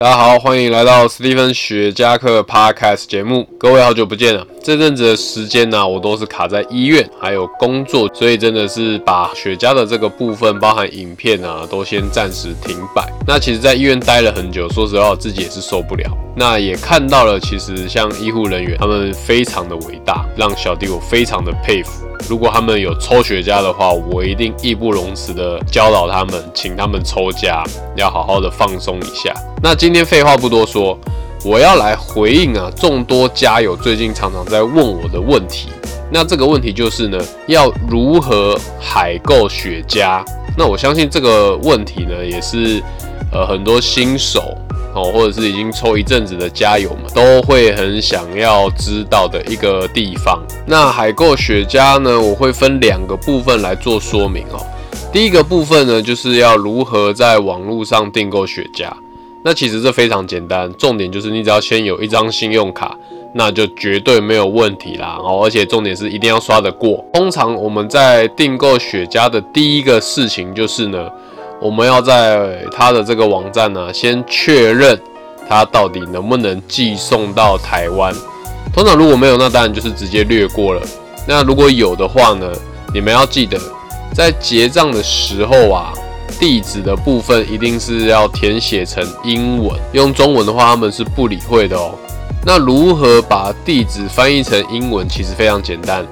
大家好，欢迎来到史蒂芬雪茄课 Podcast 节目。各位好久不见了，这阵子的时间呢，我都是卡在医院，还有工作，所以真的是把雪茄的这个部分，包含影片啊，都先暂时停摆。那其实，在医院待了很久，说实话，自己也是受不了。那也看到了，其实像医护人员，他们非常的伟大，让小弟我非常的佩服。如果他们有抽雪茄的话，我一定义不容辞的教导他们，请他们抽茄，要好好的放松一下。那今天废话不多说，我要来回应啊众多家友最近常常在问我的问题。那这个问题就是呢，要如何海购雪茄？那我相信这个问题呢，也是呃很多新手哦，或者是已经抽一阵子的家友们都会很想要知道的一个地方。那海购雪茄呢，我会分两个部分来做说明哦。第一个部分呢，就是要如何在网络上订购雪茄。那其实这非常简单，重点就是你只要先有一张信用卡，那就绝对没有问题啦。哦，而且重点是一定要刷得过。通常我们在订购雪茄的第一个事情就是呢，我们要在它的这个网站呢，先确认它到底能不能寄送到台湾。通常如果没有，那当然就是直接略过了。那如果有的话呢，你们要记得在结账的时候啊。地址的部分一定是要填写成英文，用中文的话他们是不理会的哦。那如何把地址翻译成英文？其实非常简单，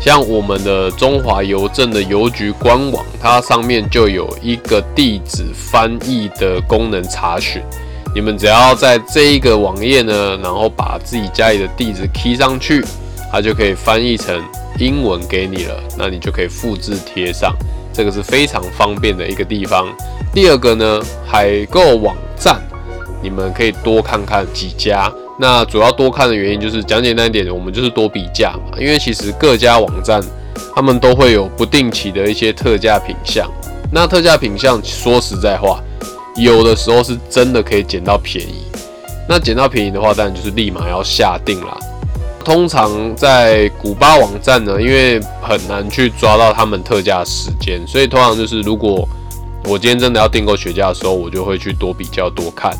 像我们的中华邮政的邮局官网，它上面就有一个地址翻译的功能查询。你们只要在这一个网页呢，然后把自己家里的地址 key 上去，它就可以翻译成英文给你了。那你就可以复制贴上。这个是非常方便的一个地方。第二个呢，海购网站，你们可以多看看几家。那主要多看的原因就是讲简单一点，我们就是多比价嘛。因为其实各家网站他们都会有不定期的一些特价品项。那特价品项说实在话，有的时候是真的可以捡到便宜。那捡到便宜的话，当然就是立马要下定啦。通常在古巴网站呢，因为很难去抓到他们特价时间，所以通常就是如果我今天真的要订购雪茄的时候，我就会去多比较多看。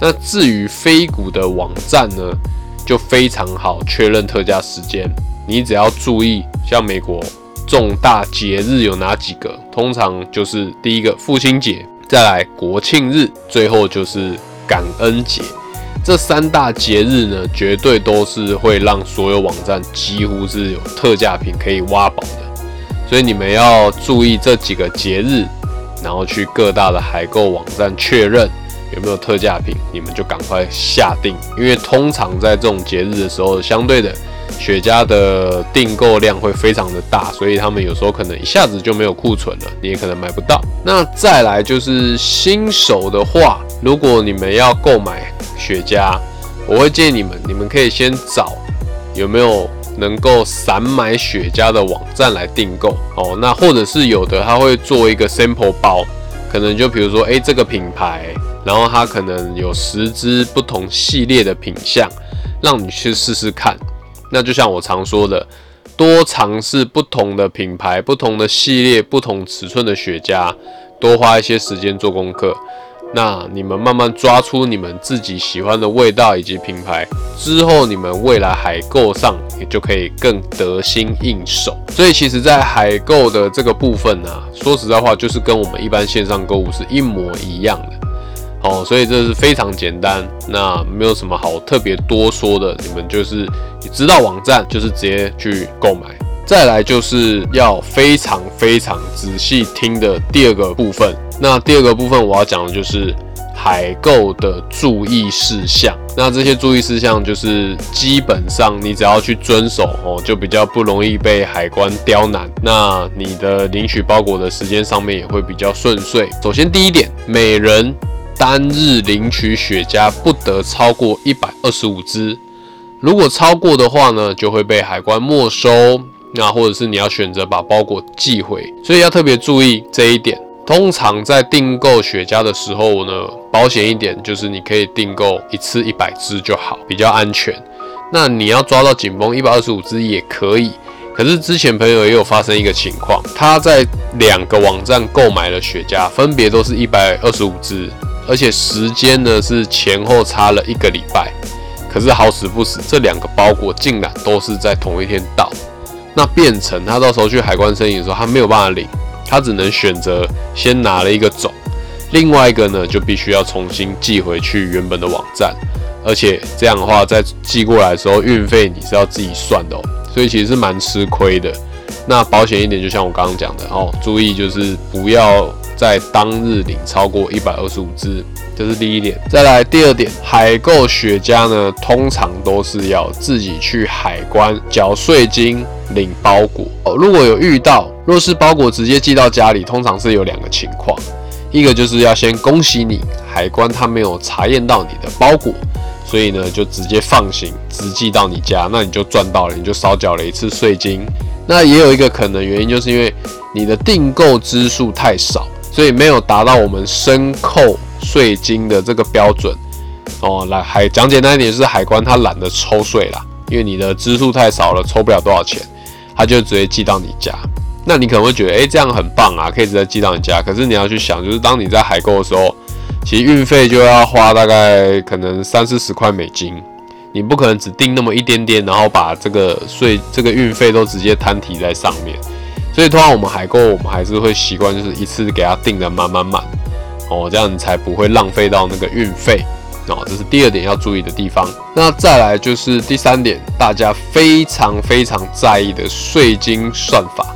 那至于非古的网站呢，就非常好确认特价时间。你只要注意，像美国重大节日有哪几个？通常就是第一个父亲节，再来国庆日，最后就是感恩节。这三大节日呢，绝对都是会让所有网站几乎是有特价品可以挖宝的，所以你们要注意这几个节日，然后去各大的海购网站确认有没有特价品，你们就赶快下定，因为通常在这种节日的时候，相对的。雪茄的订购量会非常的大，所以他们有时候可能一下子就没有库存了，你也可能买不到。那再来就是新手的话，如果你们要购买雪茄，我会建议你们，你们可以先找有没有能够散买雪茄的网站来订购哦。那或者是有的他会做一个 sample 包，可能就比如说，诶，这个品牌，然后它可能有十支不同系列的品相，让你去试试看。那就像我常说的，多尝试不同的品牌、不同的系列、不同尺寸的雪茄，多花一些时间做功课。那你们慢慢抓出你们自己喜欢的味道以及品牌之后，你们未来海购上也就可以更得心应手。所以，其实，在海购的这个部分呢，说实在话，就是跟我们一般线上购物是一模一样的。哦，所以这是非常简单，那没有什么好特别多说的，你们就是知道网站，就是直接去购买。再来就是要非常非常仔细听的第二个部分，那第二个部分我要讲的就是海购的注意事项。那这些注意事项就是基本上你只要去遵守哦，就比较不容易被海关刁难。那你的领取包裹的时间上面也会比较顺遂。首先第一点，每人。单日领取雪茄不得超过一百二十五支，如果超过的话呢，就会被海关没收。那或者是你要选择把包裹寄回，所以要特别注意这一点。通常在订购雪茄的时候呢，保险一点就是你可以订购一次一百支就好，比较安全。那你要抓到紧绷一百二十五支也可以，可是之前朋友也有发生一个情况，他在两个网站购买了雪茄，分别都是一百二十五支。而且时间呢是前后差了一个礼拜。可是好死不死，这两个包裹竟然都是在同一天到，那变成他到时候去海关申请的时候，他没有办法领，他只能选择先拿了一个走，另外一个呢就必须要重新寄回去原本的网站，而且这样的话在寄过来的时候，运费你是要自己算的哦，所以其实是蛮吃亏的。那保险一点，就像我刚刚讲的哦，注意就是不要在当日领超过一百二十五只，这是第一点。再来第二点，海购雪茄呢，通常都是要自己去海关缴税金领包裹哦。如果有遇到，若是包裹直接寄到家里，通常是有两个情况，一个就是要先恭喜你，海关他没有查验到你的包裹，所以呢就直接放行，直寄到你家，那你就赚到了，你就少缴了一次税金。那也有一个可能原因，就是因为你的订购支数太少，所以没有达到我们申扣税金的这个标准哦。来，海讲简单一点，就是海关他懒得抽税啦，因为你的支数太少了，抽不了多少钱，他就直接寄到你家。那你可能会觉得，哎，这样很棒啊，可以直接寄到你家。可是你要去想，就是当你在海购的时候，其实运费就要花大概可能三四十块美金。你不可能只订那么一点点，然后把这个税、这个运费都直接摊提在上面。所以通常我们海购，我们还是会习惯就是一次给它订的满满满哦，这样你才不会浪费到那个运费哦。这是第二点要注意的地方。那再来就是第三点，大家非常非常在意的税金算法，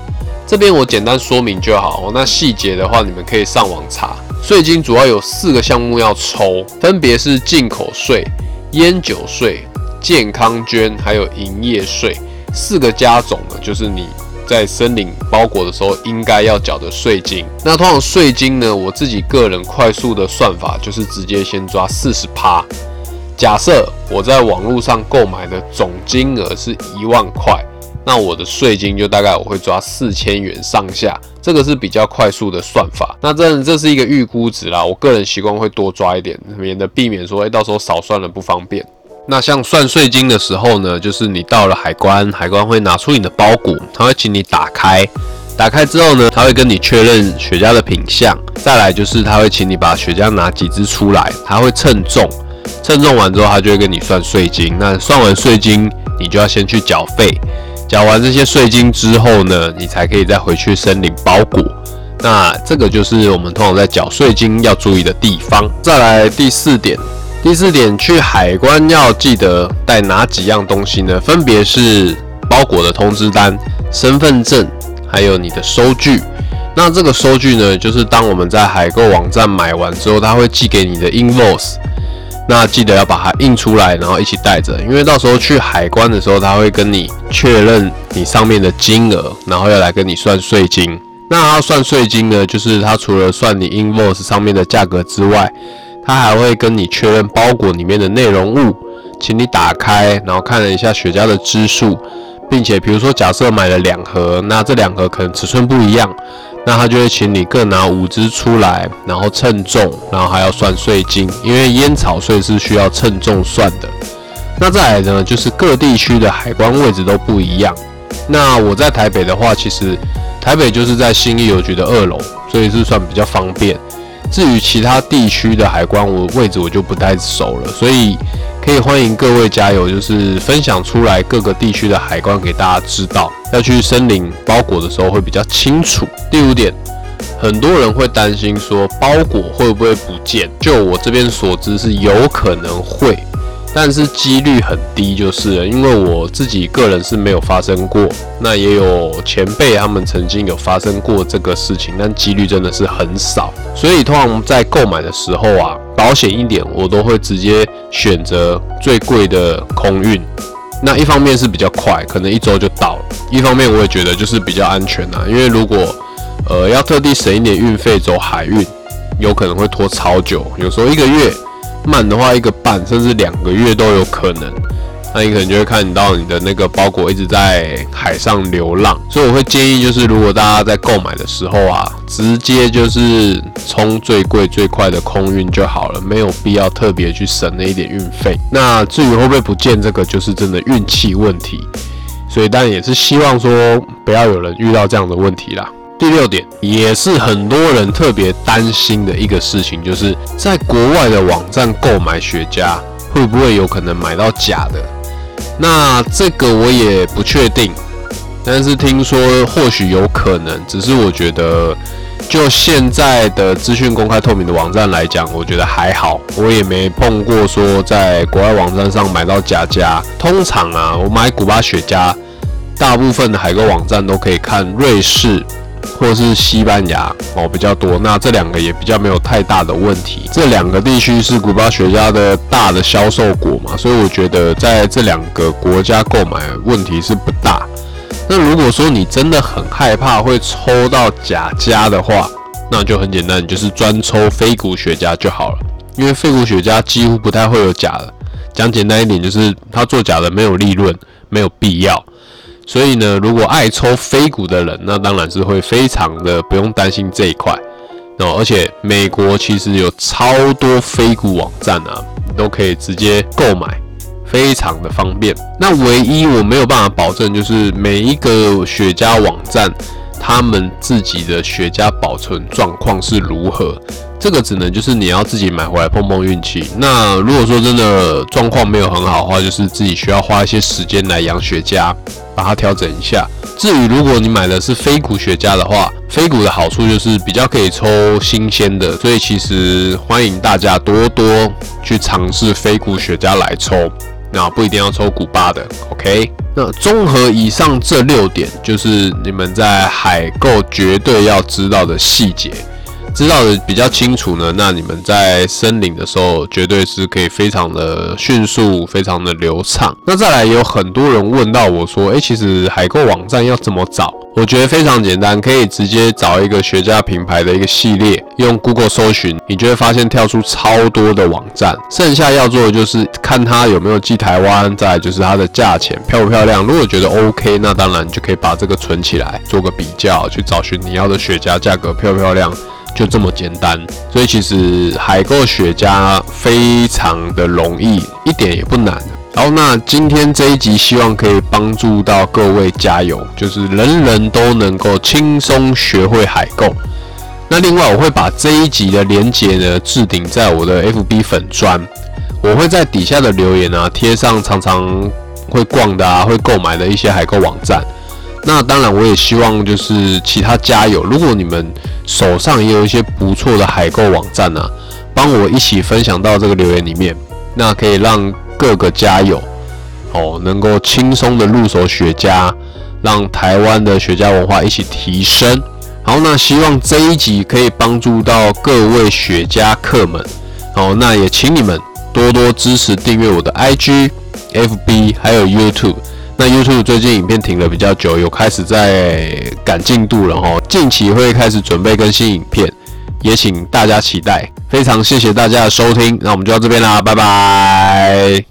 这边我简单说明就好。那细节的话，你们可以上网查。税金主要有四个项目要抽，分别是进口税。烟酒税、健康捐还有营业税四个加总呢，就是你在申领包裹的时候应该要缴的税金。那通常税金呢，我自己个人快速的算法就是直接先抓四十趴。假设我在网络上购买的总金额是一万块，那我的税金就大概我会抓四千元上下。这个是比较快速的算法，那这这是一个预估值啦。我个人习惯会多抓一点，免得避免说，哎，到时候少算了不方便。那像算税金的时候呢，就是你到了海关，海关会拿出你的包裹，他会请你打开，打开之后呢，他会跟你确认雪茄的品相，再来就是他会请你把雪茄拿几支出来，他会称重，称重完之后，他就会跟你算税金。那算完税金，你就要先去缴费。缴完这些税金之后呢，你才可以再回去申领包裹。那这个就是我们通常在缴税金要注意的地方。再来第四点，第四点去海关要记得带哪几样东西呢？分别是包裹的通知单、身份证，还有你的收据。那这个收据呢，就是当我们在海购网站买完之后，他会寄给你的 invoice。那记得要把它印出来，然后一起带着，因为到时候去海关的时候，他会跟你确认你上面的金额，然后要来跟你算税金。那他算税金呢，就是他除了算你 invoice 上面的价格之外，他还会跟你确认包裹里面的内容物，请你打开，然后看了一下雪茄的支数，并且比如说假设买了两盒，那这两盒可能尺寸不一样。那他就会请你各拿五支出来，然后称重，然后还要算税金，因为烟草税是需要称重算的。那再来呢，就是各地区的海关位置都不一样。那我在台北的话，其实台北就是在新义邮局的二楼，所以是算比较方便。至于其他地区的海关，我位置我就不太熟了，所以。可以欢迎各位加油，就是分享出来各个地区的海关给大家知道，要去申领包裹的时候会比较清楚。第五点，很多人会担心说包裹会不会不见，就我这边所知是有可能会。但是几率很低，就是了，因为我自己个人是没有发生过，那也有前辈他们曾经有发生过这个事情，但几率真的是很少。所以通常在购买的时候啊，保险一点，我都会直接选择最贵的空运。那一方面是比较快，可能一周就到了；一方面我也觉得就是比较安全啊，因为如果呃要特地省一点运费走海运，有可能会拖超久，有时候一个月。慢的话，一个半甚至两个月都有可能。那你可能就会看到你的那个包裹一直在海上流浪。所以我会建议，就是如果大家在购买的时候啊，直接就是冲最贵最快的空运就好了，没有必要特别去省那一点运费。那至于会不会不见，这个就是真的运气问题。所以当然也是希望说不要有人遇到这样的问题啦。第六点，也是很多人特别担心的一个事情，就是在国外的网站购买雪茄，会不会有可能买到假的？那这个我也不确定，但是听说或许有可能，只是我觉得。就现在的资讯公开透明的网站来讲，我觉得还好，我也没碰过说在国外网站上买到假家。通常啊，我买古巴雪茄，大部分的海购网站都可以看瑞士或是西班牙哦比较多。那这两个也比较没有太大的问题，这两个地区是古巴雪茄的大的销售国嘛，所以我觉得在这两个国家购买问题是不大。那如果说你真的很害怕会抽到假家的话，那就很简单，你就是专抽非古雪茄就好了。因为非古雪茄几乎不太会有假的。讲简单一点，就是他做假的没有利润，没有必要。所以呢，如果爱抽非古的人，那当然是会非常的不用担心这一块。哦，而且美国其实有超多非古网站啊，都可以直接购买。非常的方便。那唯一我没有办法保证，就是每一个雪茄网站，他们自己的雪茄保存状况是如何。这个只能就是你要自己买回来碰碰运气。那如果说真的状况没有很好的话，就是自己需要花一些时间来养雪茄，把它调整一下。至于如果你买的是非古雪茄的话，非古的好处就是比较可以抽新鲜的，所以其实欢迎大家多多去尝试非古雪茄来抽。那不一定要抽古巴的，OK？那综合以上这六点，就是你们在海购绝对要知道的细节，知道的比较清楚呢，那你们在申领的时候，绝对是可以非常的迅速，非常的流畅。那再来也，有很多人问到我说，诶，其实海购网站要怎么找？我觉得非常简单，可以直接找一个学家品牌的一个系列，用 Google 搜寻，你就会发现跳出超多的网站。剩下要做的就是看它有没有寄台湾，再就是它的价钱漂不漂亮。如果觉得 OK，那当然就可以把这个存起来，做个比较，去找寻你要的雪茄价格漂不漂亮，就这么简单。所以其实海购雪茄非常的容易，一点也不难。好，那今天这一集希望可以帮助到各位加油，就是人人都能够轻松学会海购。那另外，我会把这一集的连接呢置顶在我的 FB 粉砖，我会在底下的留言啊贴上常常会逛的啊会购买的一些海购网站。那当然，我也希望就是其他家友，如果你们手上也有一些不错的海购网站啊，帮我一起分享到这个留言里面，那可以让。各个家友哦，能够轻松的入手雪茄，让台湾的雪茄文化一起提升。好，那希望这一集可以帮助到各位雪茄客们。好，那也请你们多多支持订阅我的 IG、FB 还有 YouTube。那 YouTube 最近影片停了比较久，有开始在赶进度了哈，近期会开始准备更新影片。也请大家期待，非常谢谢大家的收听，那我们就到这边啦，拜拜。